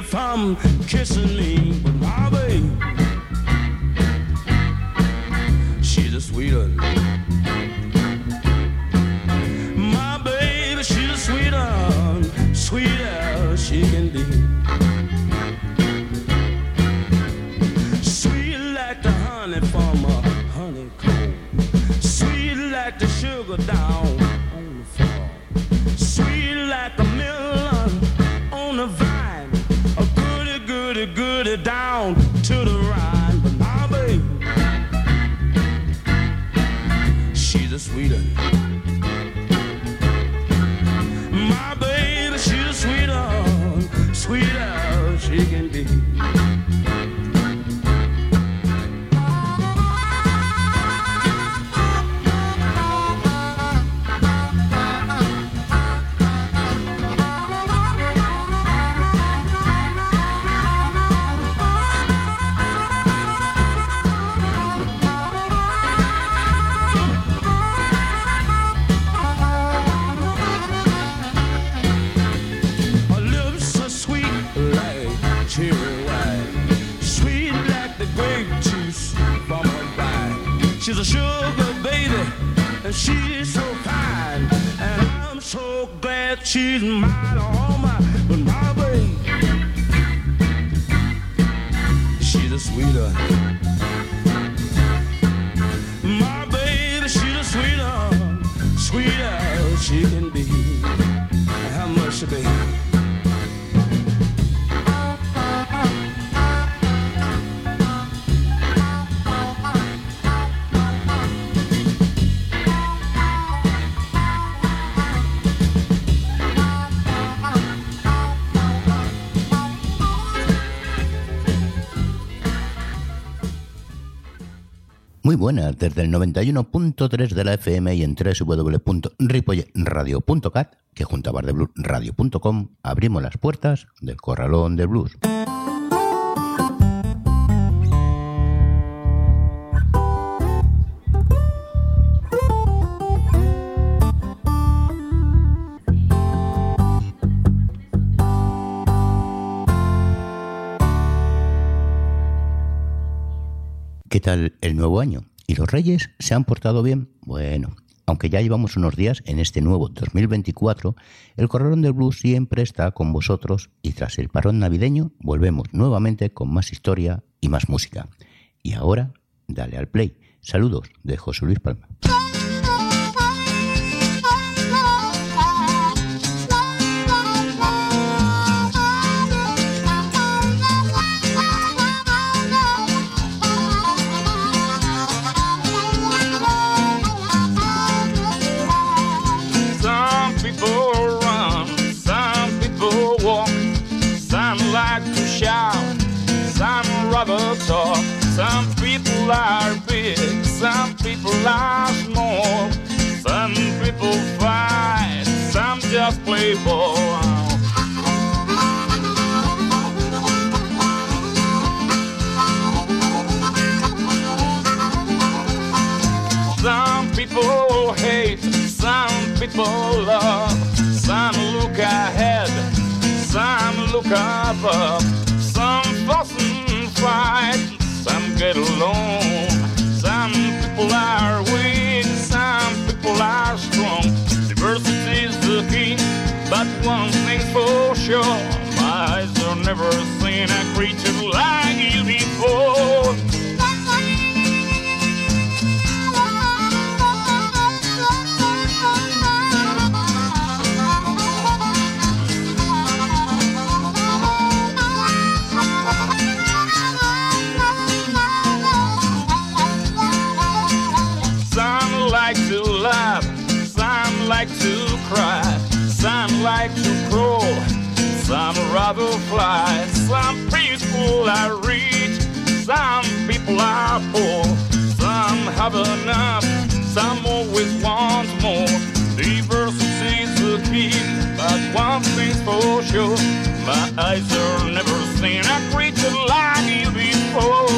diabetes from kissing me. She Muy buenas, desde el 91.3 de la FM y en www.ripoyradio.cat, que junto a bardebluesradio.com abrimos las puertas del Corralón de Blues. ¿Qué tal el nuevo año? ¿Y los reyes se han portado bien? Bueno, aunque ya llevamos unos días en este nuevo 2024, el Corralón del Blues siempre está con vosotros y tras el parón navideño volvemos nuevamente con más historia y más música. Y ahora, dale al play. Saludos de José Luis Palma. People are small, some people fight, some just play ball. Some people hate, some people love, some look ahead, some look above, some fuss and fight, some get along. People are weak, some people are strong. Diversity is the key, but one thing's for sure. My eyes have never seen a creature like you before. Rather fly. Some people are rich, some people are poor, Some have enough. Some always want more. Diversity's the key, but one thing's for sure. My eyes have never seen a creature like you before.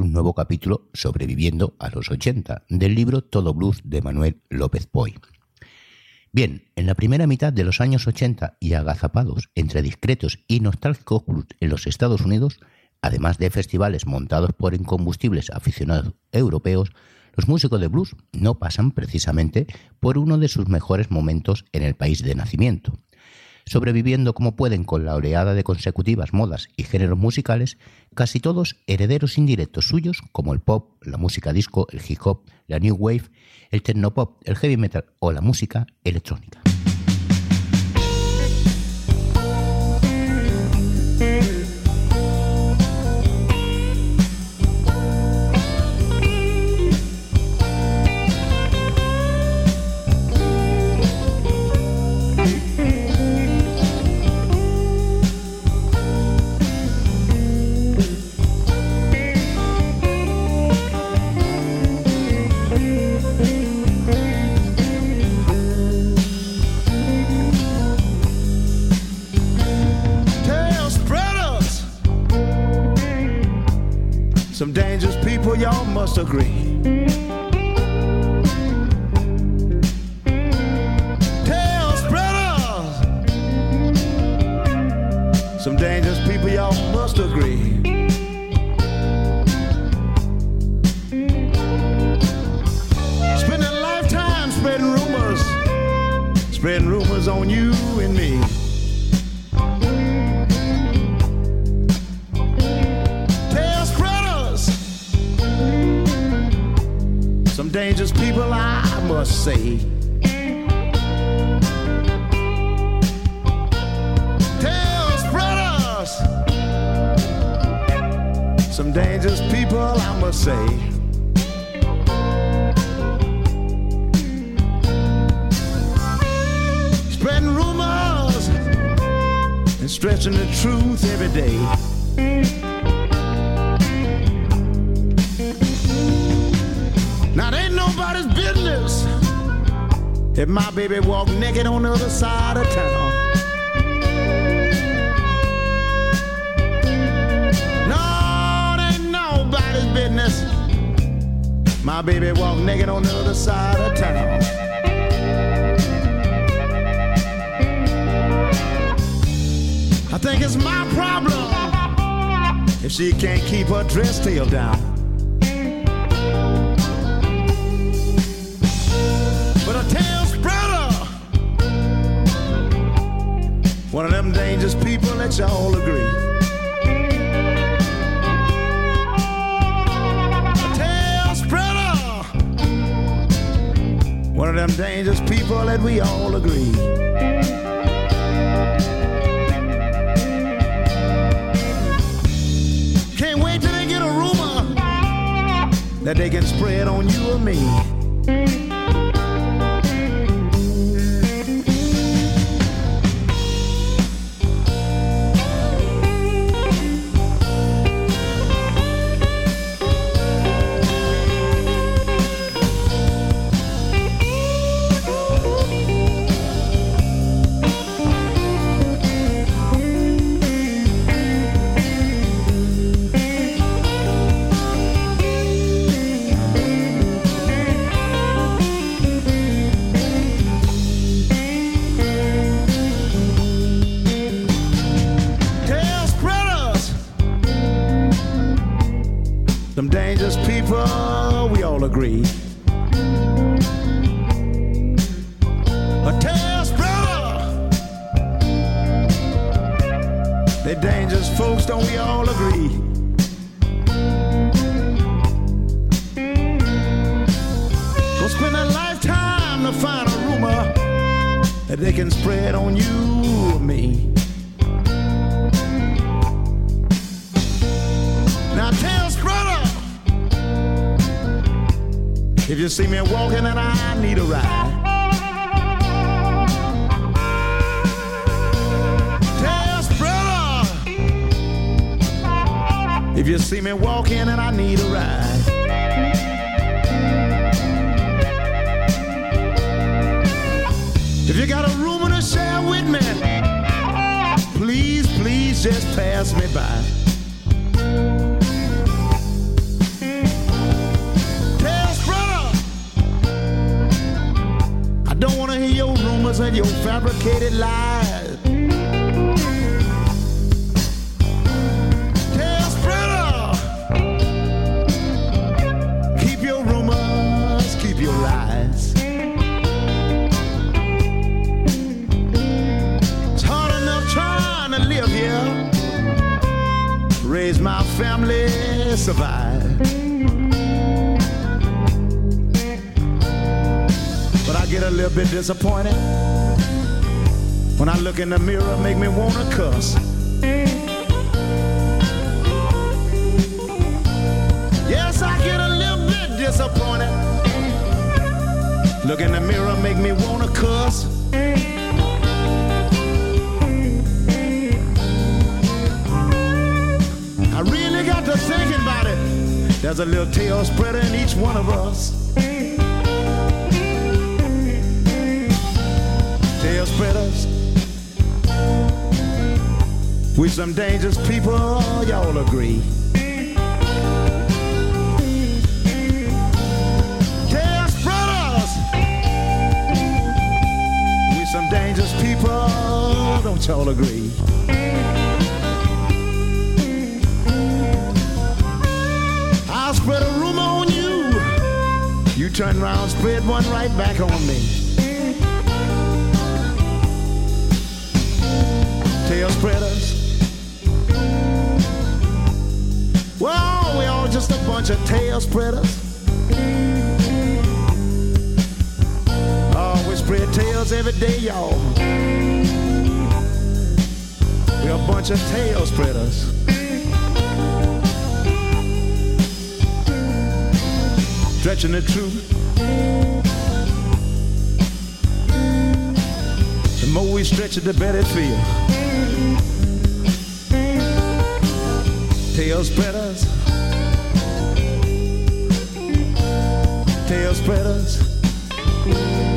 Un nuevo capítulo sobreviviendo a los 80 del libro Todo Blues de Manuel López Poy. Bien, en la primera mitad de los años 80 y agazapados entre discretos y nostálgicos blues en los Estados Unidos, además de festivales montados por incombustibles aficionados europeos, los músicos de blues no pasan precisamente por uno de sus mejores momentos en el país de nacimiento. Sobreviviendo como pueden con la oleada de consecutivas modas y géneros musicales, casi todos herederos indirectos suyos como el pop, la música disco, el hip hop, la new wave, el technopop, el heavy metal o la música electrónica. Must agree. Stretching the truth every day. Now, it ain't nobody's business if my baby walk naked on the other side of town. No, it ain't nobody's business. My baby walk naked on the other side of town. I think it's my problem if she can't keep her dress tail down. But a tail spreader, one of them dangerous people that y'all agree. One of them dangerous people that we all agree. That they can spread on you or me. Agree. Me walking and I need a ride. If you got a rumor to share with me, please, please just pass me by. Don't want to hear your rumors and your fabricated lies. Survive. But I get a little bit disappointed when I look in the mirror, make me wanna cuss. Yes, I get a little bit disappointed. Look in the mirror, make me wanna cuss. To thinking about it. There's a little tail spreader in each one of us. Tail spreaders. We some dangerous people, y'all agree. Tail spreaders. We some dangerous people, don't y'all agree? You turn around, spread one right back on me. Tail spreaders. Well, we all just a bunch of tail spreaders. Oh, we spread tails every day, y'all. We're a bunch of tail spreaders. Stretching the truth. The more we stretch it, the better it feels. Tail spreaders. Tail spreaders.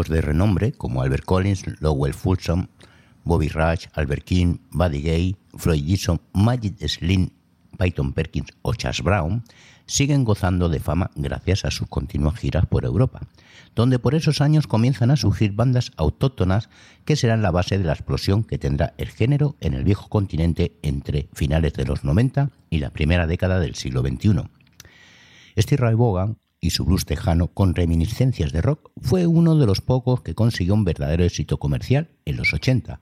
De renombre como Albert Collins, Lowell Fulsom, Bobby Rush, Albert King, Buddy Gay, Floyd Gibson, Magic Slim, Peyton Perkins o Chas Brown siguen gozando de fama gracias a sus continuas giras por Europa, donde por esos años comienzan a surgir bandas autóctonas que serán la base de la explosión que tendrá el género en el viejo continente entre finales de los 90 y la primera década del siglo XXI. Steve Ray Vaughan y su blues tejano con reminiscencias de rock fue uno de los pocos que consiguió un verdadero éxito comercial en los 80,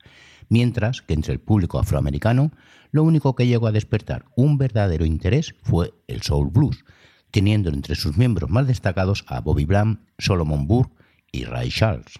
mientras que entre el público afroamericano lo único que llegó a despertar un verdadero interés fue el soul blues, teniendo entre sus miembros más destacados a Bobby Bland, Solomon Burke y Ray Charles.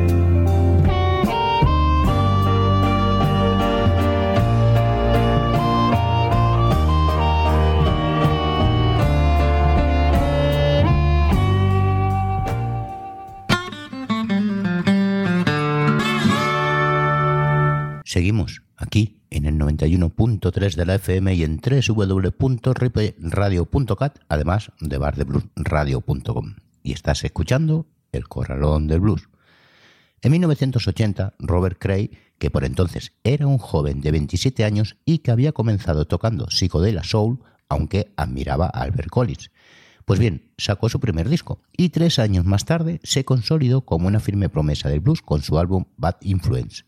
Seguimos aquí en el 91.3 de la FM y en www.ripradio.cat, además de bardebluesradio.com. Y estás escuchando El Corralón del Blues. En 1980, Robert Cray, que por entonces era un joven de 27 años y que había comenzado tocando psicodela soul, aunque admiraba a Albert Collins, pues bien, sacó su primer disco y tres años más tarde se consolidó como una firme promesa del blues con su álbum Bad Influence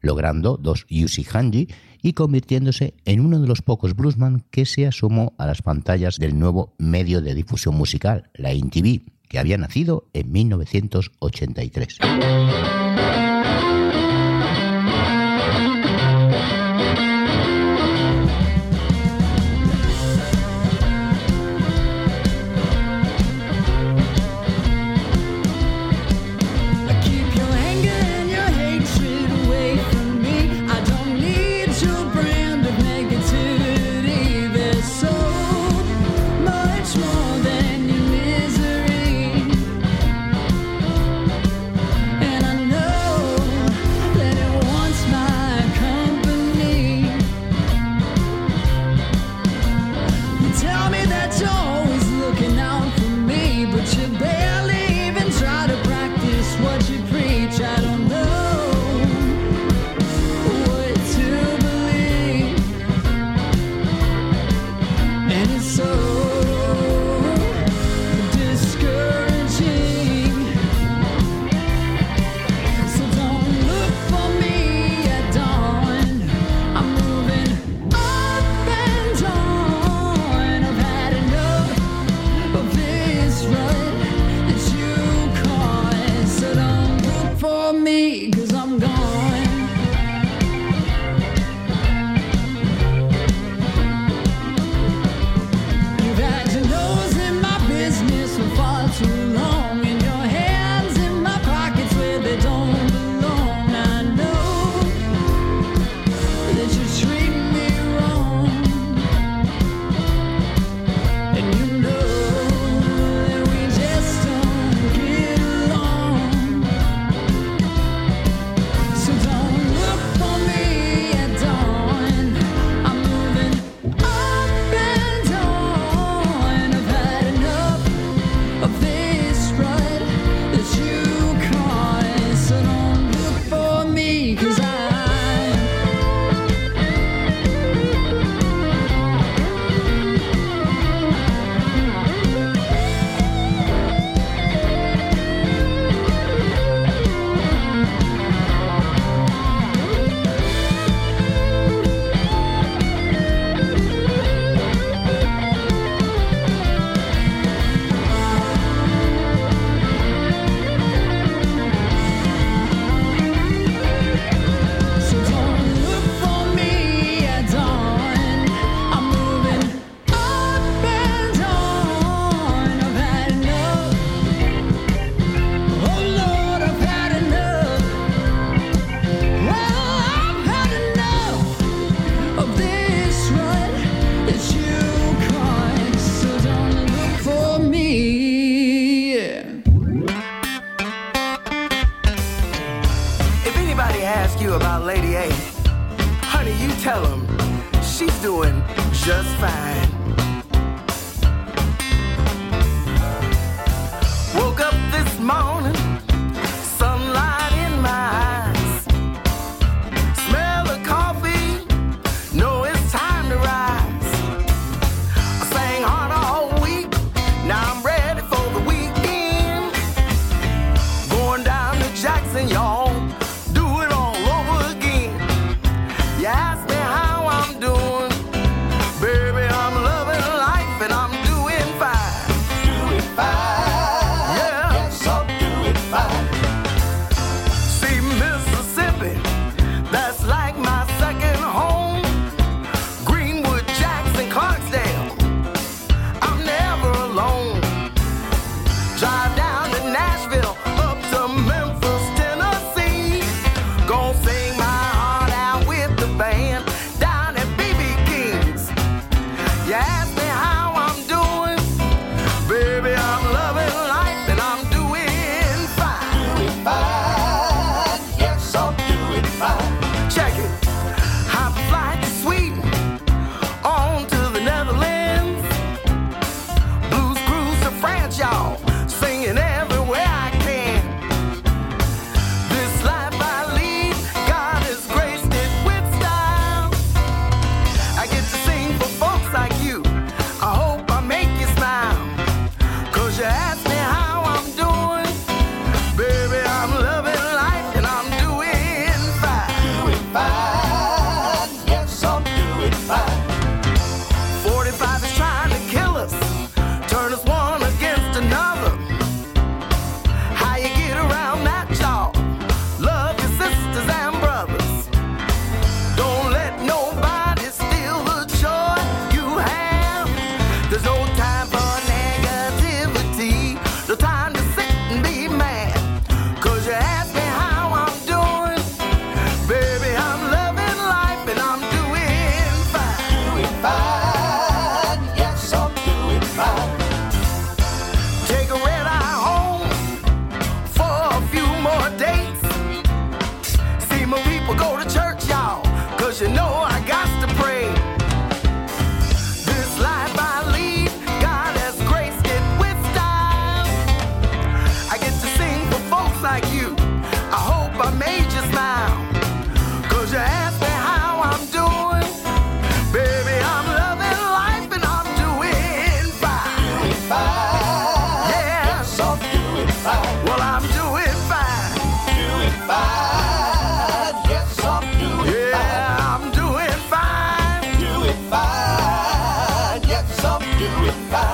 logrando dos Yusi Hanji y convirtiéndose en uno de los pocos bluesman que se asomó a las pantallas del nuevo medio de difusión musical, la MTV, que había nacido en 1983.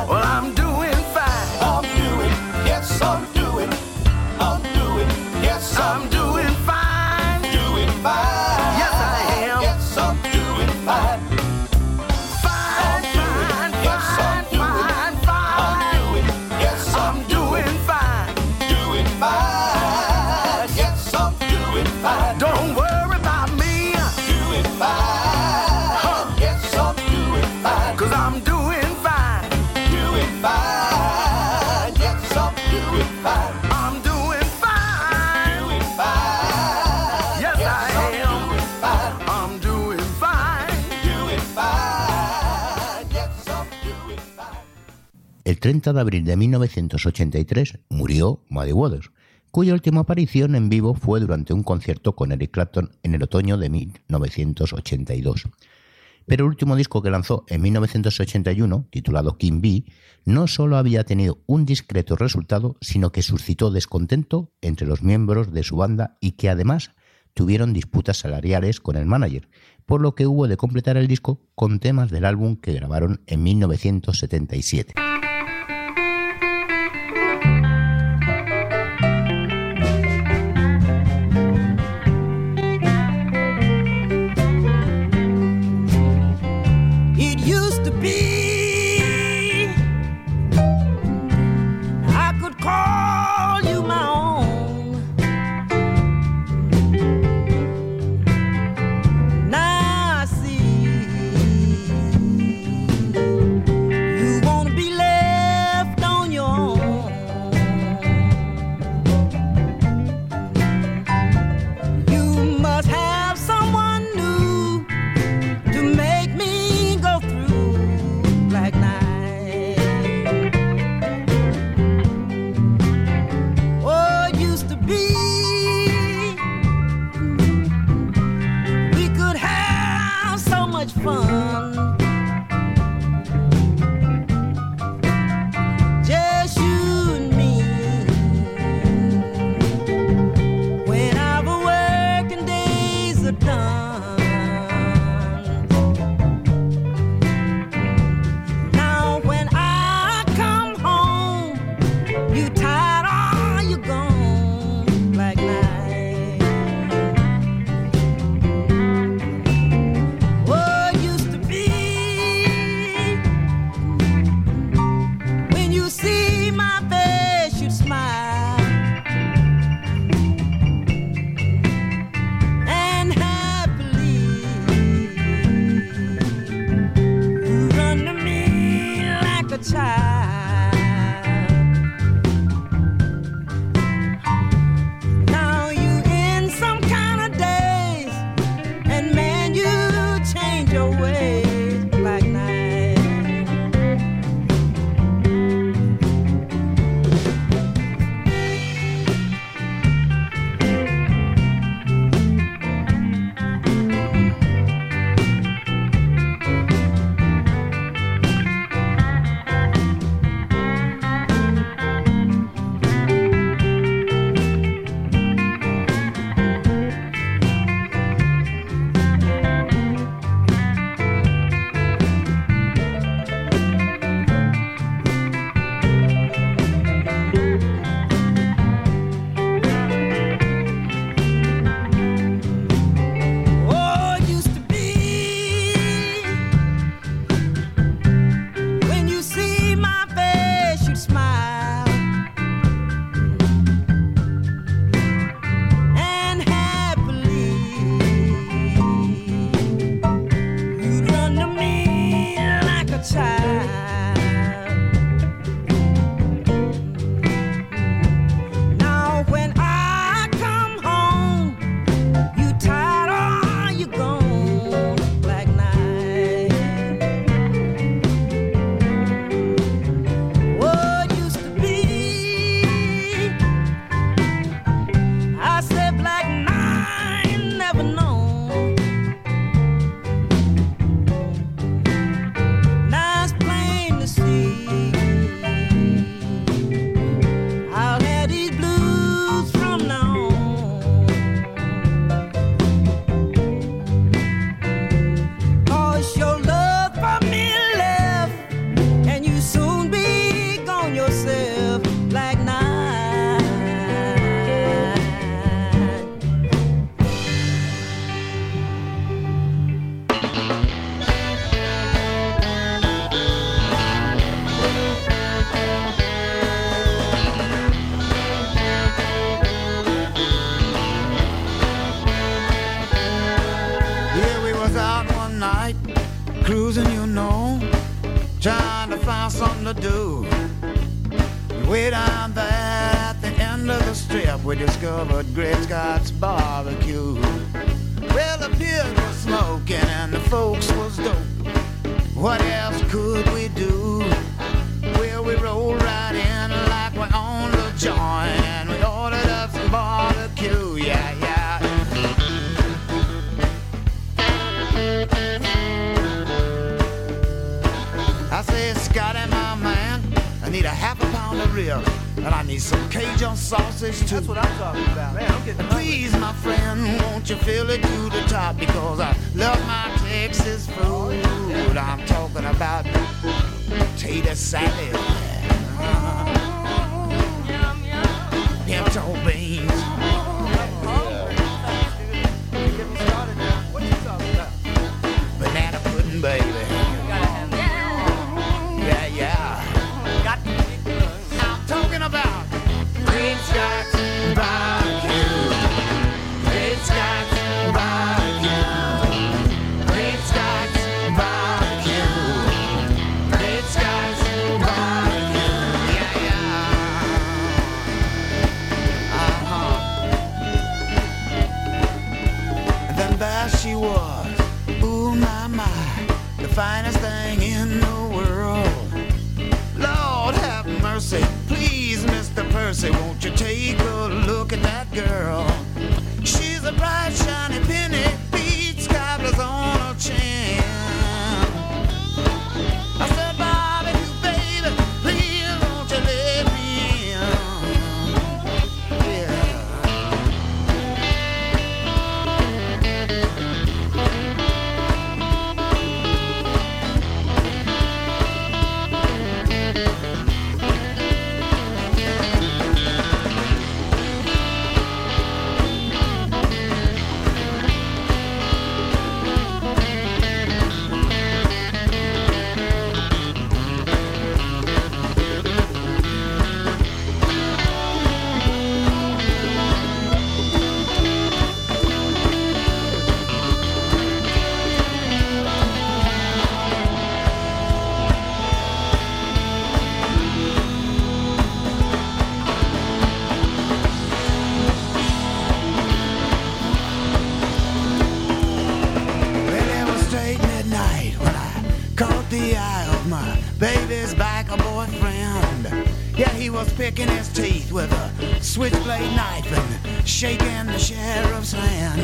Well, 30 de abril de 1983 murió Muddy Waters, cuya última aparición en vivo fue durante un concierto con Eric Clapton en el otoño de 1982. Pero el último disco que lanzó en 1981, titulado King Bee, no solo había tenido un discreto resultado, sino que suscitó descontento entre los miembros de su banda y que además tuvieron disputas salariales con el manager, por lo que hubo de completar el disco con temas del álbum que grabaron en 1977. Discovered Great was. Ooh, my, my. The finest thing in the world. Lord have mercy. Please, Mr. Percy, won't you take a look at that girl? She's a bright, shiny penny, the sheriff's hand.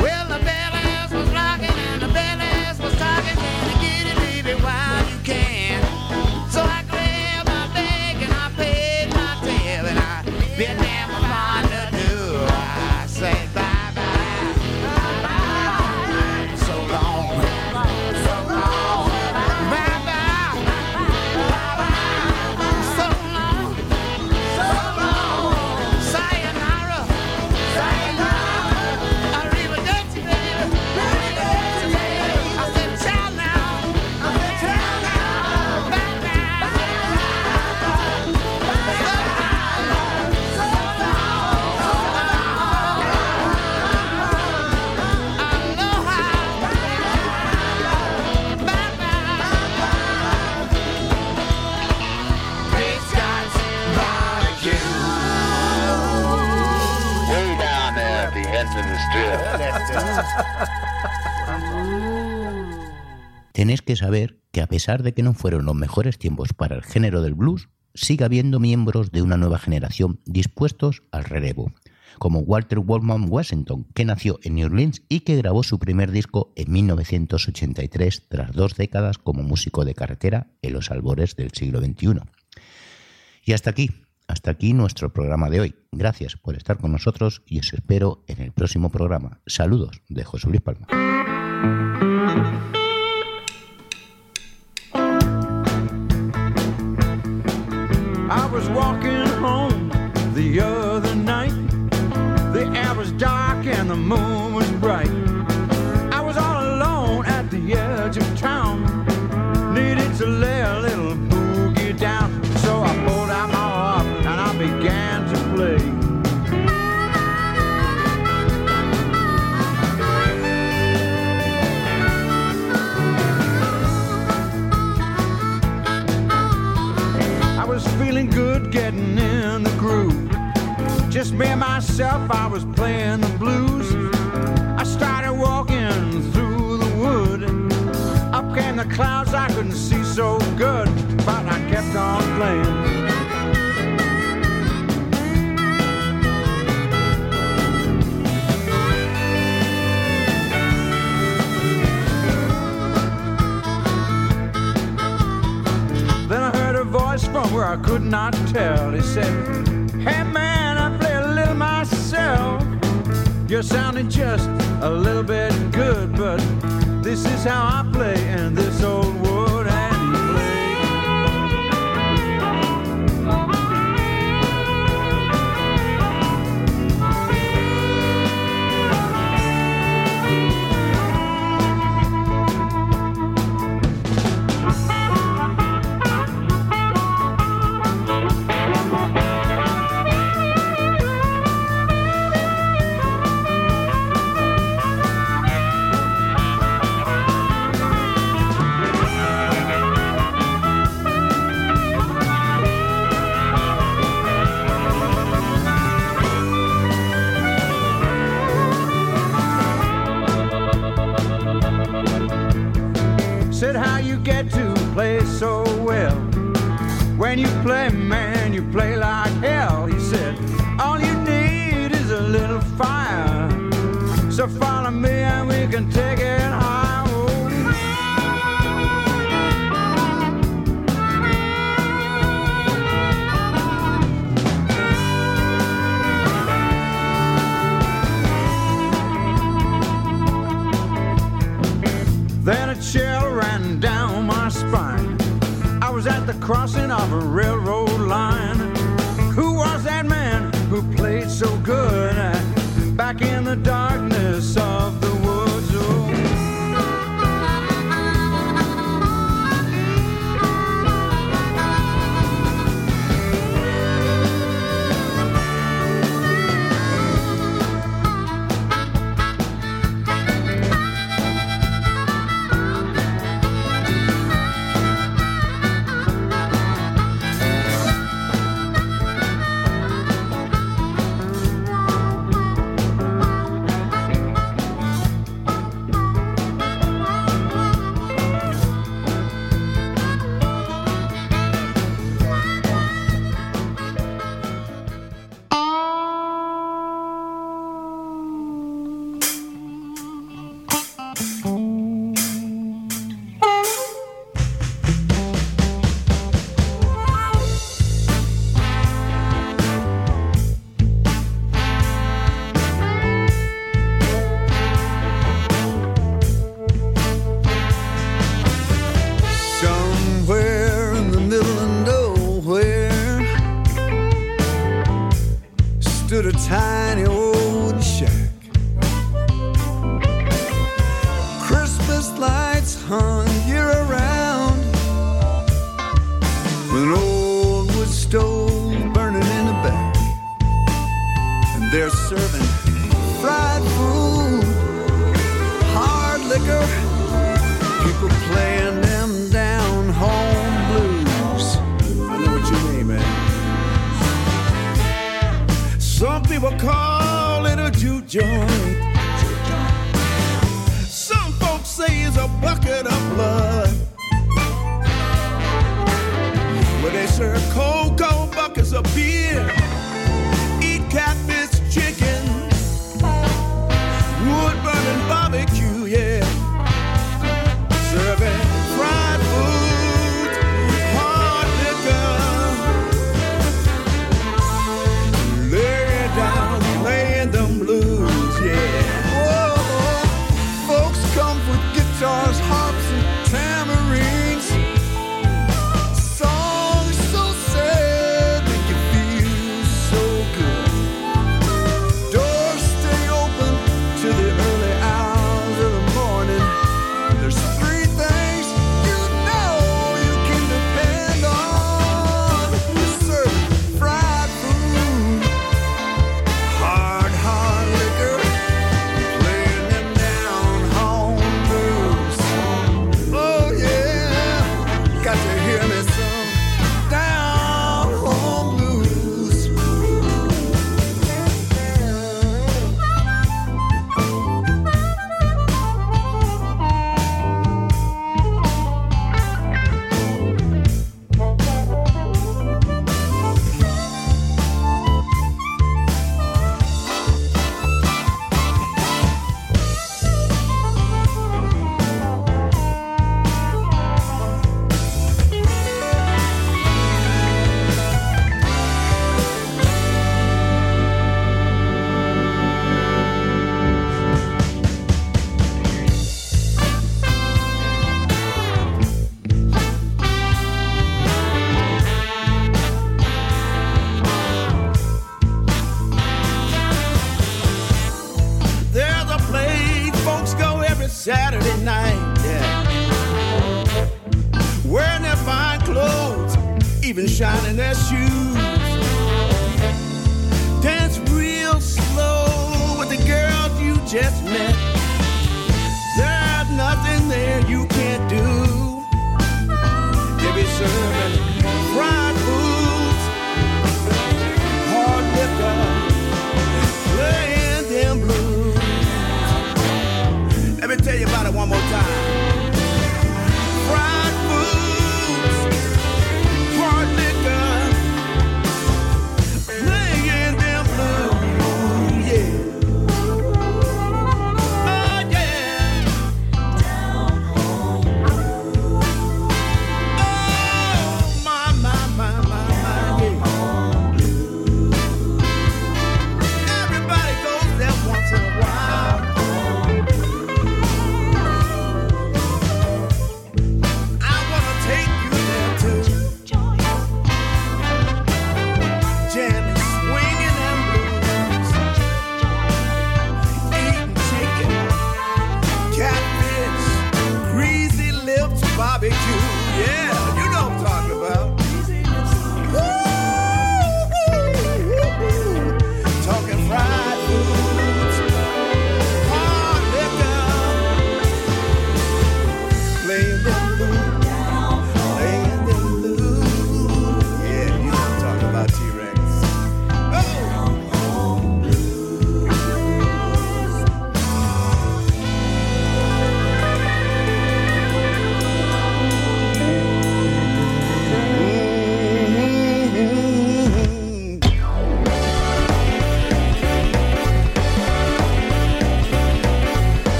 Well, the bellies was rocking and the bellies was talking. Can you get it, baby, while you can? So I grabbed my bag and I paid my tab and I bit down pesar de que no fueron los mejores tiempos para el género del blues, sigue habiendo miembros de una nueva generación dispuestos al relevo, como Walter Wallman Washington, que nació en New Orleans y que grabó su primer disco en 1983 tras dos décadas como músico de carretera en los albores del siglo XXI. Y hasta aquí, hasta aquí nuestro programa de hoy. Gracias por estar con nosotros y os espero en el próximo programa. Saludos de José Luis Palma. myself, I was playing the blues. I started walking through the wood. Up came the clouds, I couldn't see so good, but I kept on playing. from where I could not tell. He said, You're sounding just a little bit good, but this is how I play, and this old when you play, man, you play crossing of a railroad line. Who was that man who played so good back in the darkness? a tiny